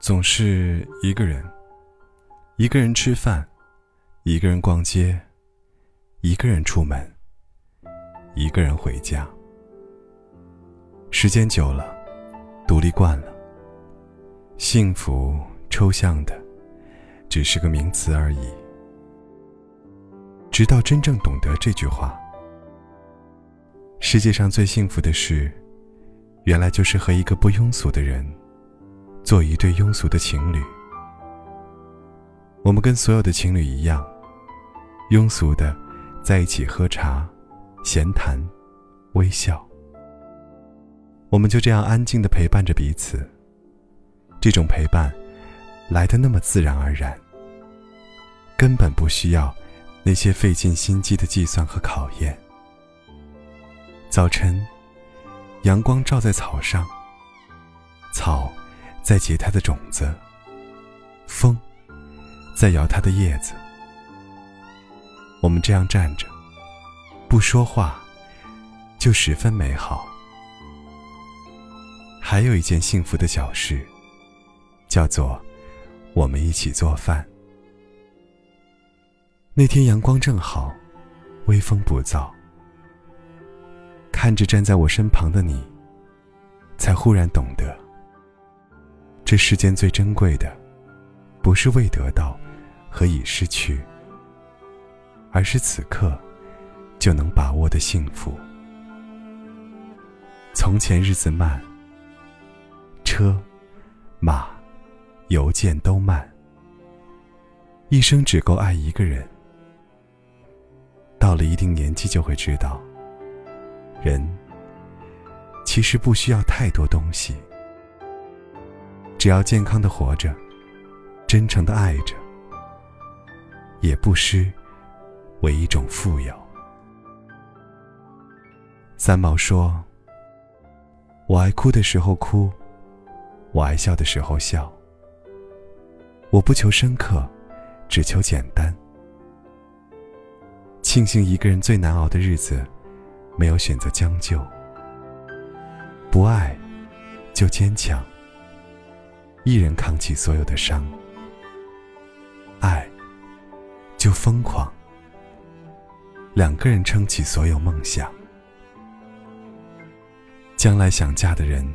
总是一个人，一个人吃饭，一个人逛街，一个人出门，一个人回家。时间久了，独立惯了，幸福抽象的，只是个名词而已。直到真正懂得这句话，世界上最幸福的事，原来就是和一个不庸俗的人。做一对庸俗的情侣，我们跟所有的情侣一样，庸俗的在一起喝茶、闲谈、微笑。我们就这样安静的陪伴着彼此。这种陪伴来的那么自然而然，根本不需要那些费尽心机的计算和考验。早晨，阳光照在草上，草。在结它的种子，风在摇它的叶子。我们这样站着，不说话，就十分美好。还有一件幸福的小事，叫做我们一起做饭。那天阳光正好，微风不燥，看着站在我身旁的你，才忽然懂得。这世间最珍贵的，不是未得到和已失去，而是此刻就能把握的幸福。从前日子慢，车马邮件都慢，一生只够爱一个人。到了一定年纪，就会知道，人其实不需要太多东西。只要健康的活着，真诚的爱着，也不失为一种富有。三毛说：“我爱哭的时候哭，我爱笑的时候笑。我不求深刻，只求简单。庆幸一个人最难熬的日子，没有选择将就。不爱，就坚强。”一人扛起所有的伤，爱就疯狂；两个人撑起所有梦想。将来想嫁的人，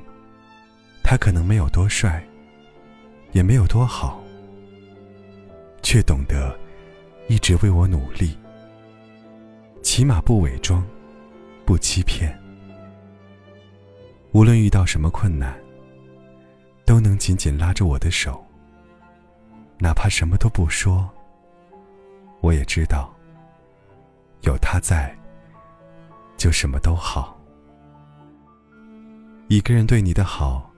他可能没有多帅，也没有多好，却懂得一直为我努力，起码不伪装，不欺骗。无论遇到什么困难。都能紧紧拉着我的手，哪怕什么都不说，我也知道，有他在，就什么都好。一个人对你的好，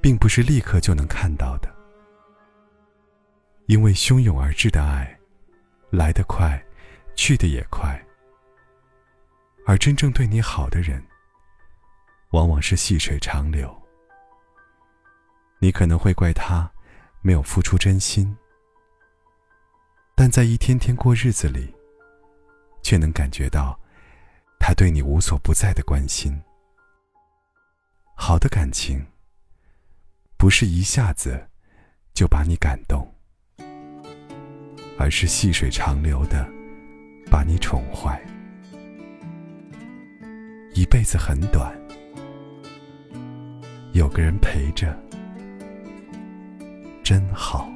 并不是立刻就能看到的，因为汹涌而至的爱，来得快，去得也快，而真正对你好的人，往往是细水长流。你可能会怪他没有付出真心，但在一天天过日子里，却能感觉到他对你无所不在的关心。好的感情，不是一下子就把你感动，而是细水长流的把你宠坏。一辈子很短，有个人陪着。真好。